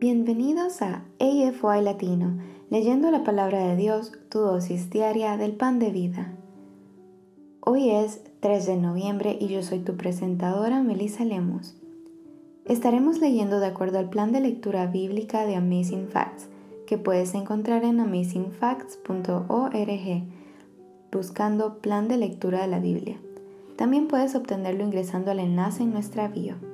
Bienvenidos a AFY Latino, leyendo la palabra de Dios, tu dosis diaria del pan de vida. Hoy es 3 de noviembre y yo soy tu presentadora Melissa Lemos. Estaremos leyendo de acuerdo al plan de lectura bíblica de Amazing Facts, que puedes encontrar en amazingfacts.org, buscando plan de lectura de la Biblia. También puedes obtenerlo ingresando al enlace en nuestra bio.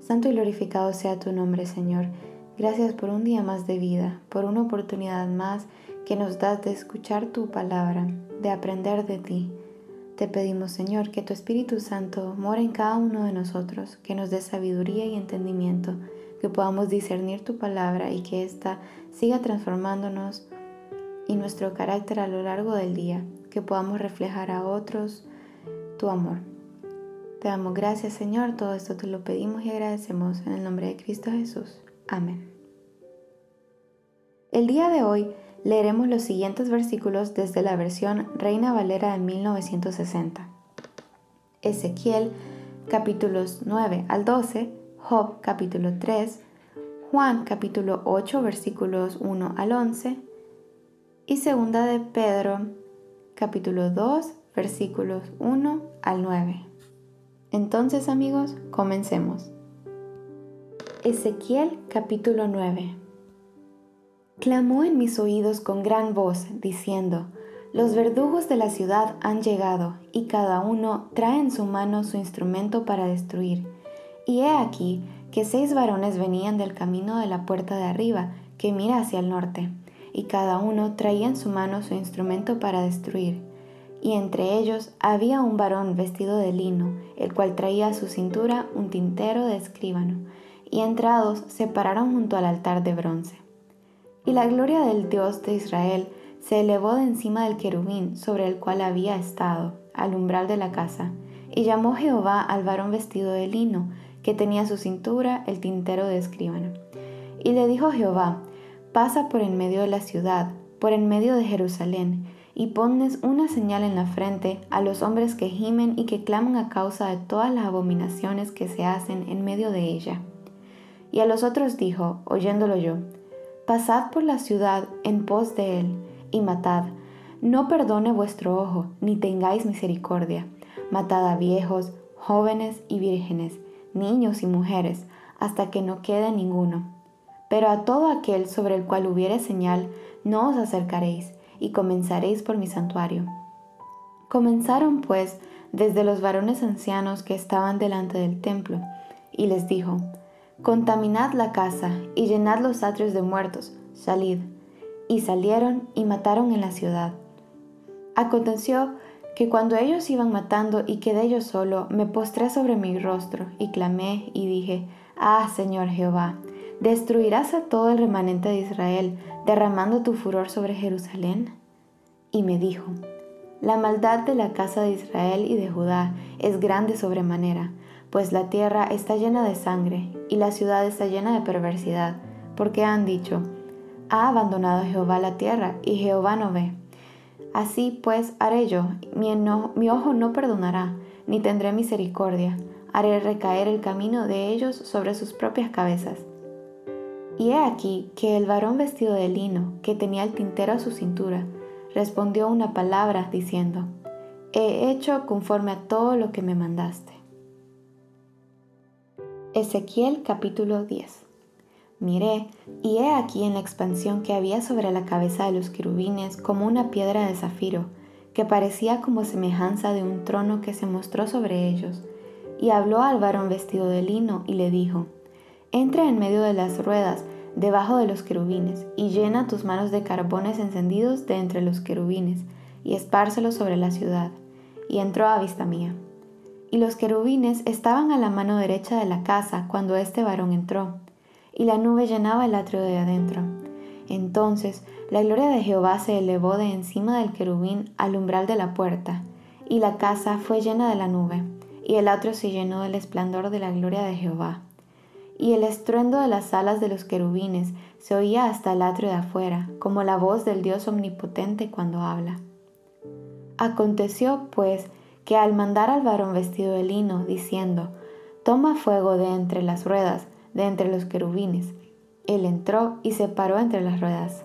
santo y glorificado sea tu nombre, Señor. Gracias por un día más de vida, por una oportunidad más que nos das de escuchar tu palabra, de aprender de ti te pedimos, Señor, que tu Espíritu Santo more en cada uno de nosotros, que nos dé sabiduría y entendimiento, que podamos discernir tu palabra y que ésta siga transformándonos y nuestro carácter a lo largo del día, que podamos reflejar a otros tu amor. Te damos gracias, Señor, todo esto te lo pedimos y agradecemos en el nombre de Cristo Jesús. Amén. El día de hoy leeremos los siguientes versículos desde la versión Reina Valera de 1960. Ezequiel capítulos 9 al 12, Job capítulo 3, Juan capítulo 8 versículos 1 al 11 y segunda de Pedro capítulo 2 versículos 1 al 9. Entonces amigos, comencemos. Ezequiel capítulo 9 clamó en mis oídos con gran voz, diciendo, Los verdugos de la ciudad han llegado, y cada uno trae en su mano su instrumento para destruir. Y he aquí que seis varones venían del camino de la puerta de arriba, que mira hacia el norte, y cada uno traía en su mano su instrumento para destruir. Y entre ellos había un varón vestido de lino, el cual traía a su cintura un tintero de escribano, y entrados se pararon junto al altar de bronce. Y la gloria del Dios de Israel se elevó de encima del querubín sobre el cual había estado, al umbral de la casa, y llamó Jehová al varón vestido de lino, que tenía a su cintura el tintero de escribano. Y le dijo Jehová, pasa por en medio de la ciudad, por en medio de Jerusalén, y ponles una señal en la frente a los hombres que gimen y que claman a causa de todas las abominaciones que se hacen en medio de ella. Y a los otros dijo, oyéndolo yo, Pasad por la ciudad en pos de él, y matad. No perdone vuestro ojo, ni tengáis misericordia. Matad a viejos, jóvenes y vírgenes, niños y mujeres, hasta que no quede ninguno. Pero a todo aquel sobre el cual hubiere señal, no os acercaréis, y comenzaréis por mi santuario. Comenzaron pues desde los varones ancianos que estaban delante del templo, y les dijo, Contaminad la casa y llenad los atrios de muertos, salid. Y salieron y mataron en la ciudad. Aconteció que cuando ellos iban matando y quedé yo solo, me postré sobre mi rostro y clamé y dije, Ah, Señor Jehová, ¿destruirás a todo el remanente de Israel, derramando tu furor sobre Jerusalén? Y me dijo, La maldad de la casa de Israel y de Judá es grande sobremanera pues la tierra está llena de sangre y la ciudad está llena de perversidad, porque han dicho, ha abandonado Jehová la tierra y Jehová no ve. Así pues haré yo, mi, mi ojo no perdonará, ni tendré misericordia, haré recaer el camino de ellos sobre sus propias cabezas. Y he aquí que el varón vestido de lino, que tenía el tintero a su cintura, respondió una palabra diciendo, He hecho conforme a todo lo que me mandaste. Ezequiel capítulo 10 Miré, y he aquí en la expansión que había sobre la cabeza de los querubines como una piedra de zafiro, que parecía como semejanza de un trono que se mostró sobre ellos. Y habló al varón vestido de lino y le dijo, Entra en medio de las ruedas, debajo de los querubines, y llena tus manos de carbones encendidos de entre los querubines, y espárcelos sobre la ciudad. Y entró a vista mía y los querubines estaban a la mano derecha de la casa cuando este varón entró. y la nube llenaba el atrio de adentro. Entonces la gloria de Jehová se elevó de encima del querubín al umbral de la puerta, y la casa fue llena de la nube, y el atrio se llenó del esplendor de la gloria de Jehová. Y el estruendo de las alas de los querubines se oía hasta el atrio de afuera, como la voz del Dios omnipotente cuando habla. Aconteció, pues, que al mandar al varón vestido de lino, diciendo, Toma fuego de entre las ruedas, de entre los querubines, él entró y se paró entre las ruedas.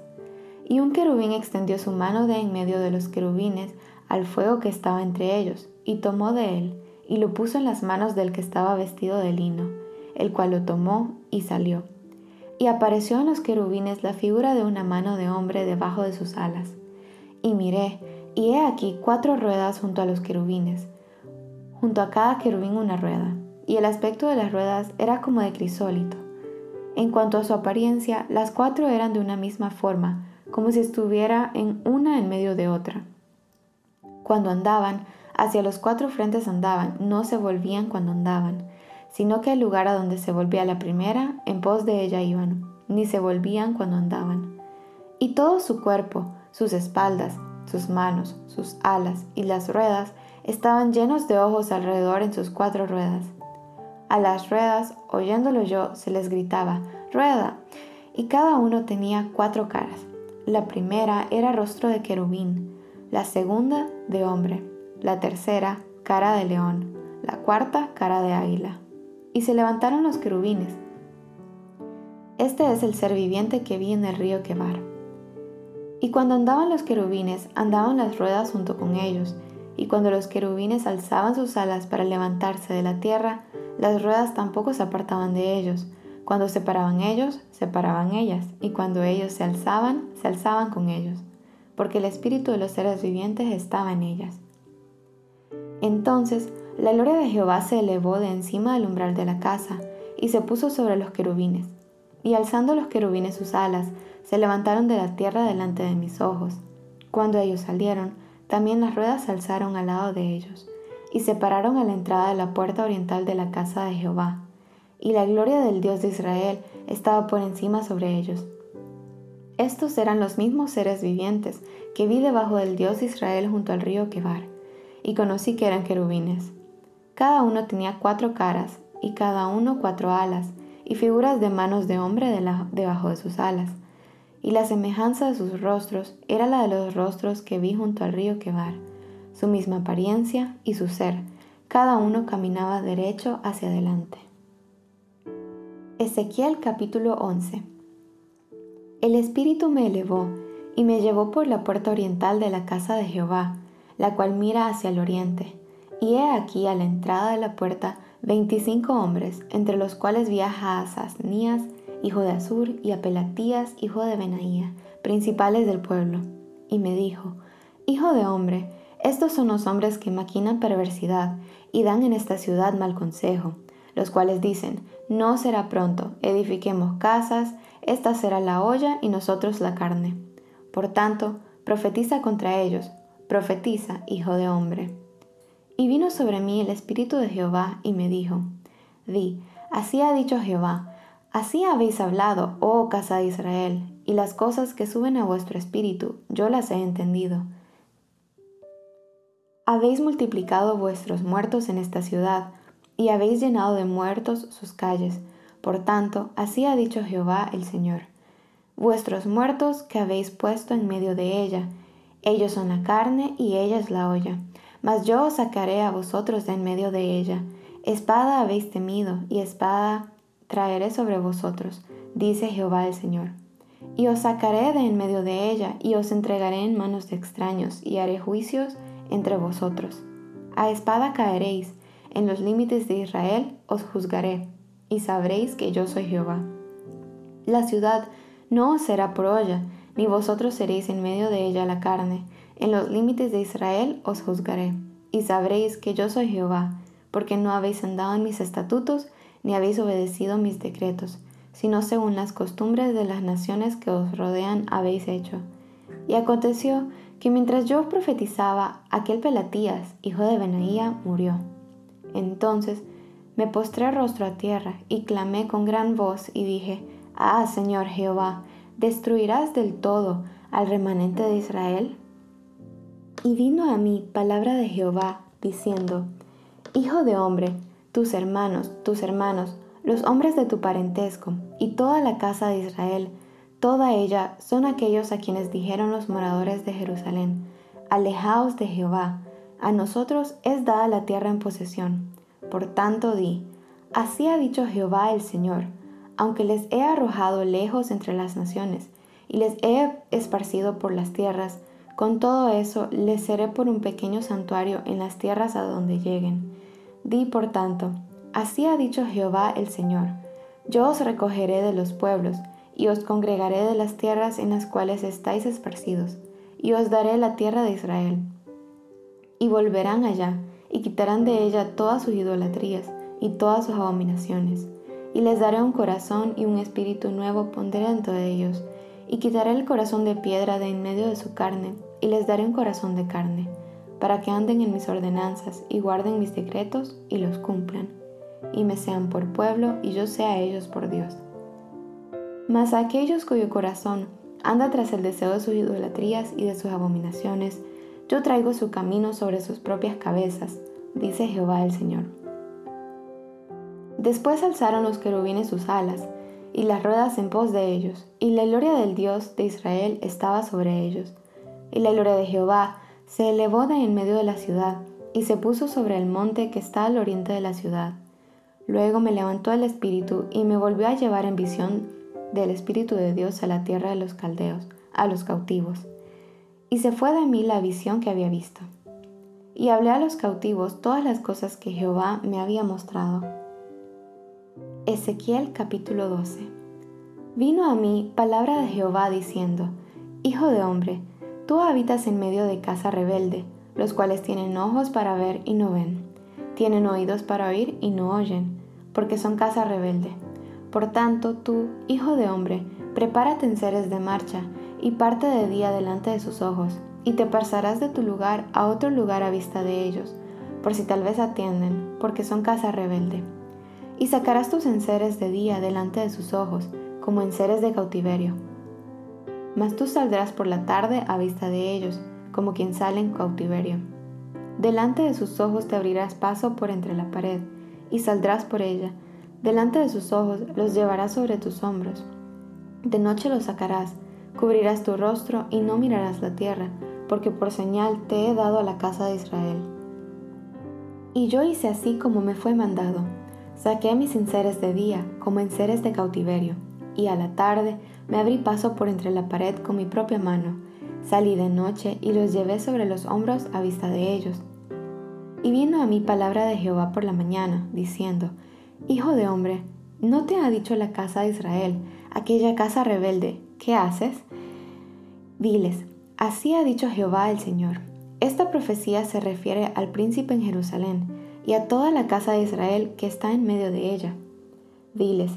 Y un querubín extendió su mano de en medio de los querubines al fuego que estaba entre ellos, y tomó de él, y lo puso en las manos del que estaba vestido de lino, el cual lo tomó y salió. Y apareció en los querubines la figura de una mano de hombre debajo de sus alas. Y miré, y he aquí cuatro ruedas junto a los querubines, junto a cada querubín una rueda, y el aspecto de las ruedas era como de crisólito en cuanto a su apariencia, las cuatro eran de una misma forma, como si estuviera en una en medio de otra. Cuando andaban, hacia los cuatro frentes andaban, no se volvían cuando andaban, sino que el lugar a donde se volvía la primera, en pos de ella iban, ni se volvían cuando andaban. Y todo su cuerpo, sus espaldas, sus manos, sus alas y las ruedas estaban llenos de ojos alrededor en sus cuatro ruedas a las ruedas, oyéndolo yo, se les gritaba, rueda, y cada uno tenía cuatro caras. La primera era rostro de querubín, la segunda de hombre, la tercera cara de león, la cuarta cara de águila. Y se levantaron los querubines. Este es el ser viviente que vi en el río Quebar. Y cuando andaban los querubines, andaban las ruedas junto con ellos, y cuando los querubines alzaban sus alas para levantarse de la tierra, las ruedas tampoco se apartaban de ellos. Cuando se paraban ellos, se paraban ellas, y cuando ellos se alzaban, se alzaban con ellos, porque el espíritu de los seres vivientes estaba en ellas. Entonces la gloria de Jehová se elevó de encima del umbral de la casa, y se puso sobre los querubines. Y alzando los querubines sus alas, se levantaron de la tierra delante de mis ojos. Cuando ellos salieron, también las ruedas se alzaron al lado de ellos y se pararon a la entrada de la puerta oriental de la casa de Jehová, y la gloria del Dios de Israel estaba por encima sobre ellos. Estos eran los mismos seres vivientes que vi debajo del Dios de Israel junto al río Quebar, y conocí que eran querubines. Cada uno tenía cuatro caras, y cada uno cuatro alas, y figuras de manos de hombre debajo de sus alas. Y la semejanza de sus rostros era la de los rostros que vi junto al río Quebar su misma apariencia y su ser, cada uno caminaba derecho hacia adelante. Ezequiel capítulo 11 El Espíritu me elevó y me llevó por la puerta oriental de la casa de Jehová, la cual mira hacia el oriente. Y he aquí a la entrada de la puerta veinticinco hombres, entre los cuales viaja Asasnías, hijo de Azur, y a Pelatías, hijo de Benaía, principales del pueblo. Y me dijo, Hijo de hombre, estos son los hombres que maquinan perversidad y dan en esta ciudad mal consejo, los cuales dicen, no será pronto, edifiquemos casas, esta será la olla y nosotros la carne. Por tanto, profetiza contra ellos, profetiza, hijo de hombre. Y vino sobre mí el Espíritu de Jehová y me dijo, Di, así ha dicho Jehová, así habéis hablado, oh casa de Israel, y las cosas que suben a vuestro espíritu, yo las he entendido habéis multiplicado vuestros muertos en esta ciudad, y habéis llenado de muertos sus calles. Por tanto, así ha dicho Jehová el Señor. Vuestros muertos que habéis puesto en medio de ella, ellos son la carne y ella es la olla. Mas yo os sacaré a vosotros de en medio de ella. Espada habéis temido, y espada traeré sobre vosotros, dice Jehová el Señor. Y os sacaré de en medio de ella, y os entregaré en manos de extraños, y haré juicios entre vosotros. A espada caeréis, en los límites de Israel os juzgaré, y sabréis que yo soy Jehová. La ciudad no os será por ni vosotros seréis en medio de ella la carne, en los límites de Israel os juzgaré, y sabréis que yo soy Jehová, porque no habéis andado en mis estatutos, ni habéis obedecido mis decretos, sino según las costumbres de las naciones que os rodean habéis hecho. Y aconteció que mientras yo profetizaba, aquel Pelatías, hijo de Benaía, murió. Entonces me postré rostro a tierra y clamé con gran voz y dije, Ah, Señor Jehová, ¿destruirás del todo al remanente de Israel? Y vino a mí palabra de Jehová, diciendo, Hijo de hombre, tus hermanos, tus hermanos, los hombres de tu parentesco, y toda la casa de Israel, toda ella son aquellos a quienes dijeron los moradores de Jerusalén, Alejaos de Jehová, a nosotros es dada la tierra en posesión. Por tanto di, así ha dicho Jehová el Señor, aunque les he arrojado lejos entre las naciones, y les he esparcido por las tierras, con todo eso les seré por un pequeño santuario en las tierras a donde lleguen. Di por tanto, así ha dicho Jehová el Señor, yo os recogeré de los pueblos, y os congregaré de las tierras en las cuales estáis esparcidos, y os daré la tierra de Israel. Y volverán allá, y quitarán de ella todas sus idolatrías y todas sus abominaciones, y les daré un corazón y un espíritu nuevo pondré dentro de ellos, y quitaré el corazón de piedra de en medio de su carne, y les daré un corazón de carne, para que anden en mis ordenanzas y guarden mis decretos y los cumplan, y me sean por pueblo y yo sea ellos por Dios. Mas a aquellos cuyo corazón anda tras el deseo de sus idolatrías y de sus abominaciones, yo traigo su camino sobre sus propias cabezas, dice Jehová el Señor. Después alzaron los querubines sus alas, y las ruedas en pos de ellos, y la gloria del Dios de Israel estaba sobre ellos. Y la gloria de Jehová se elevó de en medio de la ciudad, y se puso sobre el monte que está al oriente de la ciudad. Luego me levantó el Espíritu y me volvió a llevar en visión del Espíritu de Dios a la tierra de los caldeos, a los cautivos. Y se fue de mí la visión que había visto. Y hablé a los cautivos todas las cosas que Jehová me había mostrado. Ezequiel capítulo 12 Vino a mí palabra de Jehová diciendo, Hijo de hombre, tú habitas en medio de casa rebelde, los cuales tienen ojos para ver y no ven, tienen oídos para oír y no oyen, porque son casa rebelde. Por tanto, tú, hijo de hombre, prepárate en seres de marcha, y parte de día delante de sus ojos, y te pasarás de tu lugar a otro lugar a vista de ellos, por si tal vez atienden, porque son casa rebelde. Y sacarás tus enseres de día delante de sus ojos, como enseres de cautiverio. Mas tú saldrás por la tarde a vista de ellos, como quien sale en cautiverio. Delante de sus ojos te abrirás paso por entre la pared, y saldrás por ella. Delante de sus ojos los llevarás sobre tus hombros. De noche los sacarás, cubrirás tu rostro y no mirarás la tierra, porque por señal te he dado a la casa de Israel. Y yo hice así como me fue mandado. Saqué mis enseres de día, como enseres de cautiverio, y a la tarde me abrí paso por entre la pared con mi propia mano. Salí de noche y los llevé sobre los hombros a vista de ellos. Y vino a mí palabra de Jehová por la mañana, diciendo, Hijo de hombre, ¿no te ha dicho la casa de Israel, aquella casa rebelde, ¿qué haces? Diles, así ha dicho Jehová el Señor. Esta profecía se refiere al príncipe en Jerusalén y a toda la casa de Israel que está en medio de ella. Diles,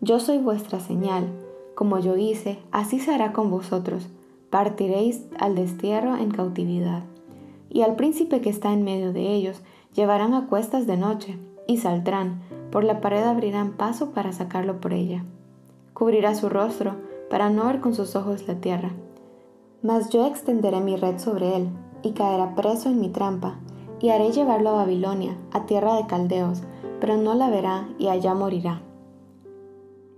yo soy vuestra señal, como yo hice, así se hará con vosotros, partiréis al destierro en cautividad. Y al príncipe que está en medio de ellos llevarán a cuestas de noche, y saldrán, por la pared abrirán paso para sacarlo por ella. Cubrirá su rostro para no ver con sus ojos la tierra. Mas yo extenderé mi red sobre él, y caerá preso en mi trampa, y haré llevarlo a Babilonia, a tierra de caldeos, pero no la verá y allá morirá.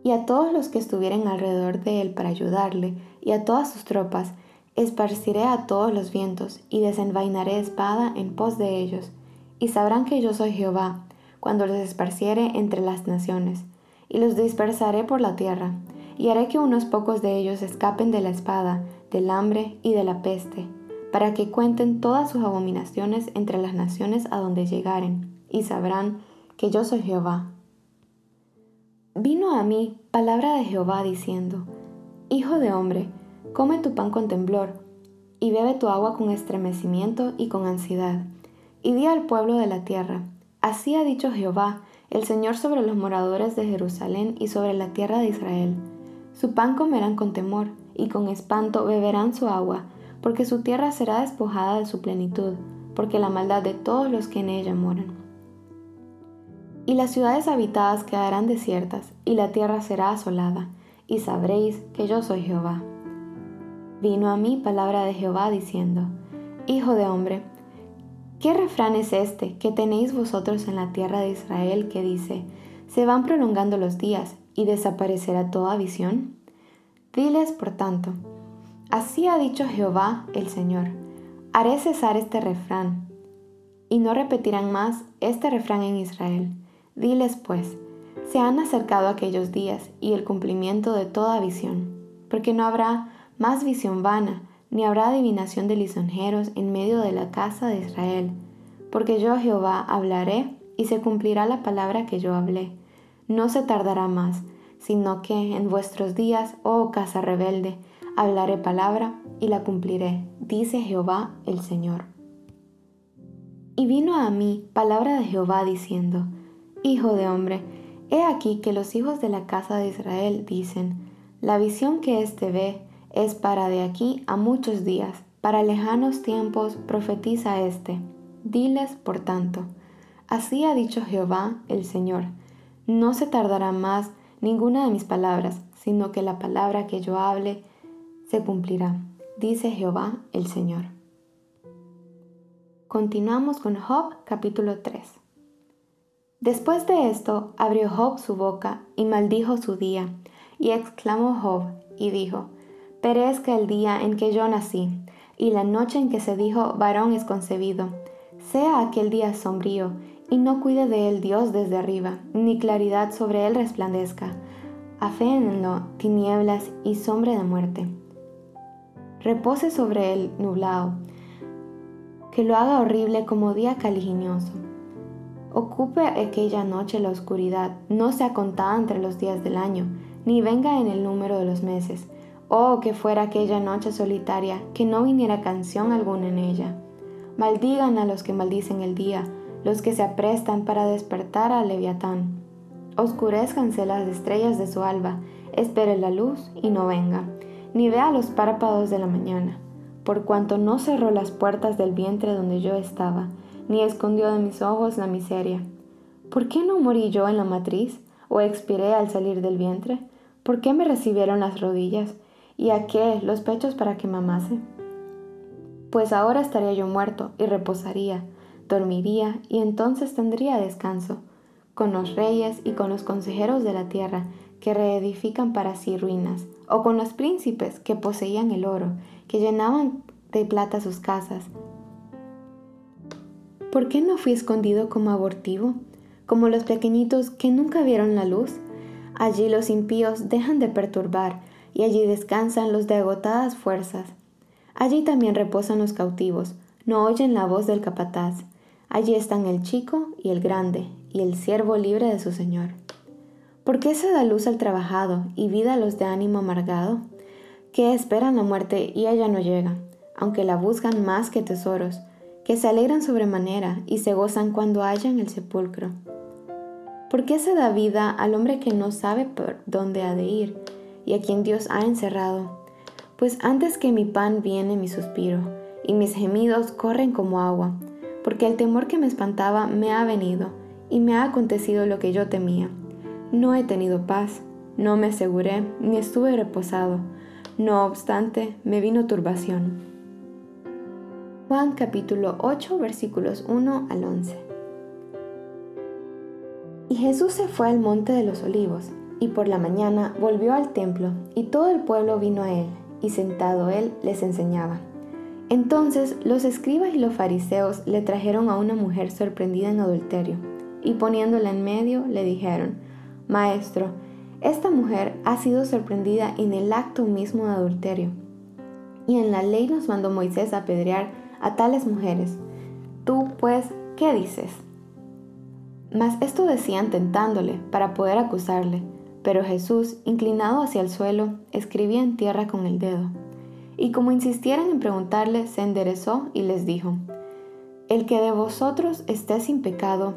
Y a todos los que estuvieren alrededor de él para ayudarle, y a todas sus tropas, esparciré a todos los vientos, y desenvainaré espada en pos de ellos, y sabrán que yo soy Jehová, cuando los esparciere entre las naciones, y los dispersaré por la tierra, y haré que unos pocos de ellos escapen de la espada, del hambre y de la peste, para que cuenten todas sus abominaciones entre las naciones a donde llegaren, y sabrán que yo soy Jehová. Vino a mí palabra de Jehová diciendo, Hijo de hombre, come tu pan con temblor, y bebe tu agua con estremecimiento y con ansiedad, y di al pueblo de la tierra, Así ha dicho Jehová, el Señor sobre los moradores de Jerusalén y sobre la tierra de Israel. Su pan comerán con temor, y con espanto beberán su agua, porque su tierra será despojada de su plenitud, porque la maldad de todos los que en ella moran. Y las ciudades habitadas quedarán desiertas, y la tierra será asolada, y sabréis que yo soy Jehová. Vino a mí palabra de Jehová diciendo, Hijo de hombre, ¿qué refrán es este que tenéis vosotros en la tierra de Israel que dice, se van prolongando los días y desaparecerá toda visión? Diles, por tanto, así ha dicho Jehová el Señor, haré cesar este refrán, y no repetirán más este refrán en Israel. Diles, pues, se han acercado aquellos días y el cumplimiento de toda visión, porque no habrá más visión vana, ni habrá adivinación de lisonjeros en medio de la casa de Israel, porque yo Jehová hablaré y se cumplirá la palabra que yo hablé. No se tardará más, sino que en vuestros días, oh casa rebelde, hablaré palabra y la cumpliré, dice Jehová el Señor. Y vino a mí palabra de Jehová diciendo, Hijo de hombre, he aquí que los hijos de la casa de Israel dicen, la visión que éste ve es para de aquí a muchos días, para lejanos tiempos profetiza éste. Diles, por tanto, así ha dicho Jehová el Señor, no se tardará más ninguna de mis palabras, sino que la palabra que yo hable se cumplirá, dice Jehová el Señor. Continuamos con Job capítulo 3. Después de esto abrió Job su boca y maldijo su día, y exclamó Job y dijo, Perezca el día en que yo nací, y la noche en que se dijo varón es concebido. Sea aquel día sombrío, y no cuide de él Dios desde arriba, ni claridad sobre él resplandezca. Aféenlo tinieblas y sombra de muerte. Repose sobre él nublado, que lo haga horrible como día caliginioso Ocupe aquella noche la oscuridad, no sea contada entre los días del año, ni venga en el número de los meses. Oh, que fuera aquella noche solitaria, que no viniera canción alguna en ella. Maldigan a los que maldicen el día, los que se aprestan para despertar al leviatán. Oscurezcanse las estrellas de su alba, espere la luz y no venga, ni vea los párpados de la mañana, por cuanto no cerró las puertas del vientre donde yo estaba, ni escondió de mis ojos la miseria. ¿Por qué no morí yo en la matriz o expiré al salir del vientre? ¿Por qué me recibieron las rodillas y a qué los pechos para que mamase? Pues ahora estaría yo muerto y reposaría, dormiría y entonces tendría descanso, con los reyes y con los consejeros de la tierra que reedifican para sí ruinas, o con los príncipes que poseían el oro, que llenaban de plata sus casas, ¿Por qué no fui escondido como abortivo, como los pequeñitos que nunca vieron la luz? Allí los impíos dejan de perturbar y allí descansan los de agotadas fuerzas. Allí también reposan los cautivos, no oyen la voz del capataz. Allí están el chico y el grande, y el siervo libre de su señor. ¿Por qué se da luz al trabajado y vida a los de ánimo amargado? Que esperan la muerte y ella no llega, aunque la buscan más que tesoros, que se alegran sobremanera y se gozan cuando hallan el sepulcro. ¿Por qué se da vida al hombre que no sabe por dónde ha de ir y a quien Dios ha encerrado? Pues antes que mi pan viene mi suspiro, y mis gemidos corren como agua, porque el temor que me espantaba me ha venido, y me ha acontecido lo que yo temía. No he tenido paz, no me aseguré, ni estuve reposado. No obstante, me vino turbación. Juan capítulo 8 versículos 1 al 11. Y Jesús se fue al monte de los olivos, y por la mañana volvió al templo, y todo el pueblo vino a él, y sentado él les enseñaba. Entonces los escribas y los fariseos le trajeron a una mujer sorprendida en adulterio, y poniéndola en medio le dijeron, Maestro, esta mujer ha sido sorprendida en el acto mismo de adulterio. Y en la ley nos mandó Moisés a apedrear a tales mujeres. Tú, pues, ¿qué dices? Mas esto decían tentándole para poder acusarle, pero Jesús, inclinado hacia el suelo, escribía en tierra con el dedo. Y como insistieran en preguntarle, se enderezó y les dijo, El que de vosotros esté sin pecado,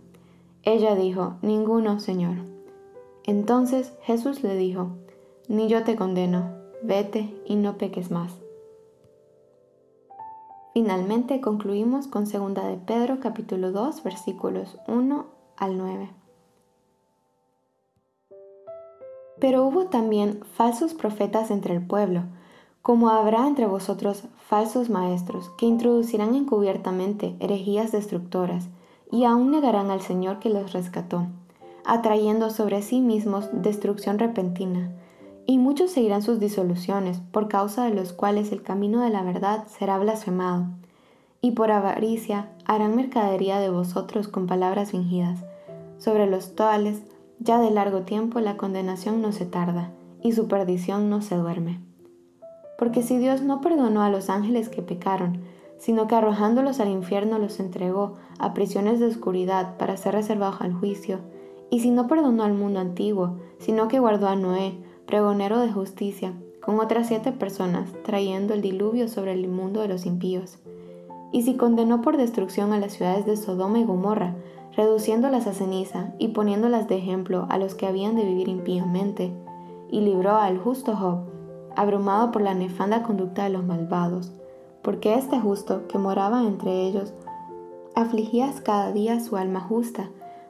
Ella dijo, Ninguno, Señor. Entonces Jesús le dijo, Ni yo te condeno, vete y no peques más. Finalmente concluimos con 2 de Pedro capítulo 2 versículos 1 al 9. Pero hubo también falsos profetas entre el pueblo, como habrá entre vosotros falsos maestros, que introducirán encubiertamente herejías destructoras, y aún negarán al Señor que los rescató, atrayendo sobre sí mismos destrucción repentina y muchos seguirán sus disoluciones, por causa de los cuales el camino de la verdad será blasfemado. Y por avaricia harán mercadería de vosotros con palabras fingidas, sobre los cuales ya de largo tiempo la condenación no se tarda, y su perdición no se duerme. Porque si Dios no perdonó a los ángeles que pecaron, sino que arrojándolos al infierno los entregó a prisiones de oscuridad para ser reservados al juicio, y si no perdonó al mundo antiguo, sino que guardó a Noé, pregonero de justicia, con otras siete personas, trayendo el diluvio sobre el mundo de los impíos. Y si condenó por destrucción a las ciudades de Sodoma y Gomorra, reduciéndolas a ceniza y poniéndolas de ejemplo a los que habían de vivir impíamente, y libró al justo Job, abrumado por la nefanda conducta de los malvados, porque este justo que moraba entre ellos, afligías cada día su alma justa,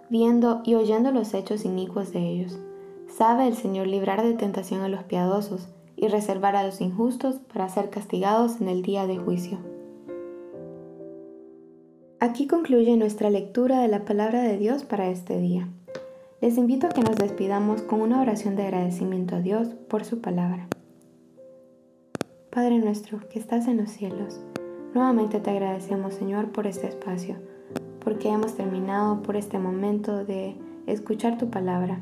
viendo y oyendo los hechos inicuos de ellos. Sabe el Señor librar de tentación a los piadosos y reservar a los injustos para ser castigados en el día de juicio. Aquí concluye nuestra lectura de la palabra de Dios para este día. Les invito a que nos despidamos con una oración de agradecimiento a Dios por su palabra. Padre nuestro que estás en los cielos, nuevamente te agradecemos Señor por este espacio, porque hemos terminado por este momento de escuchar tu palabra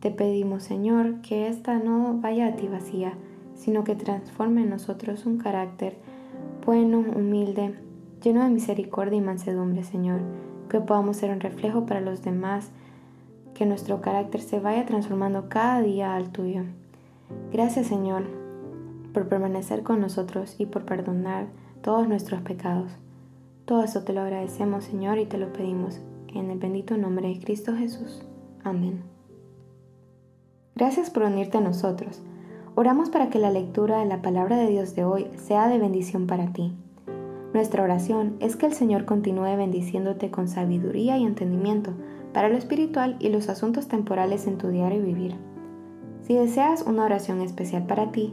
te pedimos, Señor, que ésta no vaya a ti vacía, sino que transforme en nosotros un carácter bueno, humilde, lleno de misericordia y mansedumbre, Señor, que podamos ser un reflejo para los demás, que nuestro carácter se vaya transformando cada día al tuyo. Gracias, Señor, por permanecer con nosotros y por perdonar todos nuestros pecados. Todo eso te lo agradecemos, Señor, y te lo pedimos en el bendito nombre de Cristo Jesús. Amén. Gracias por unirte a nosotros. Oramos para que la lectura de la palabra de Dios de hoy sea de bendición para ti. Nuestra oración es que el Señor continúe bendiciéndote con sabiduría y entendimiento para lo espiritual y los asuntos temporales en tu diario vivir. Si deseas una oración especial para ti,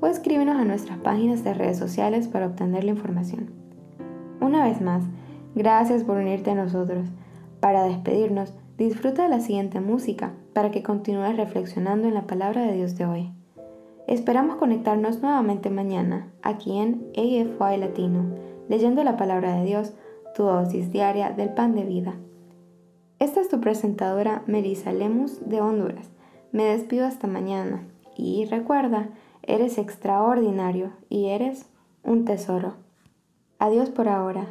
o escríbenos a nuestras páginas de redes sociales para obtener la información. Una vez más, gracias por unirte a nosotros. Para despedirnos, disfruta de la siguiente música para que continúes reflexionando en la palabra de Dios de hoy. Esperamos conectarnos nuevamente mañana aquí en AFY Latino, leyendo la palabra de Dios, tu dosis diaria del pan de vida. Esta es tu presentadora Melissa Lemus de Honduras. Me despido hasta mañana y recuerda, eres extraordinario y eres un tesoro. Adiós por ahora.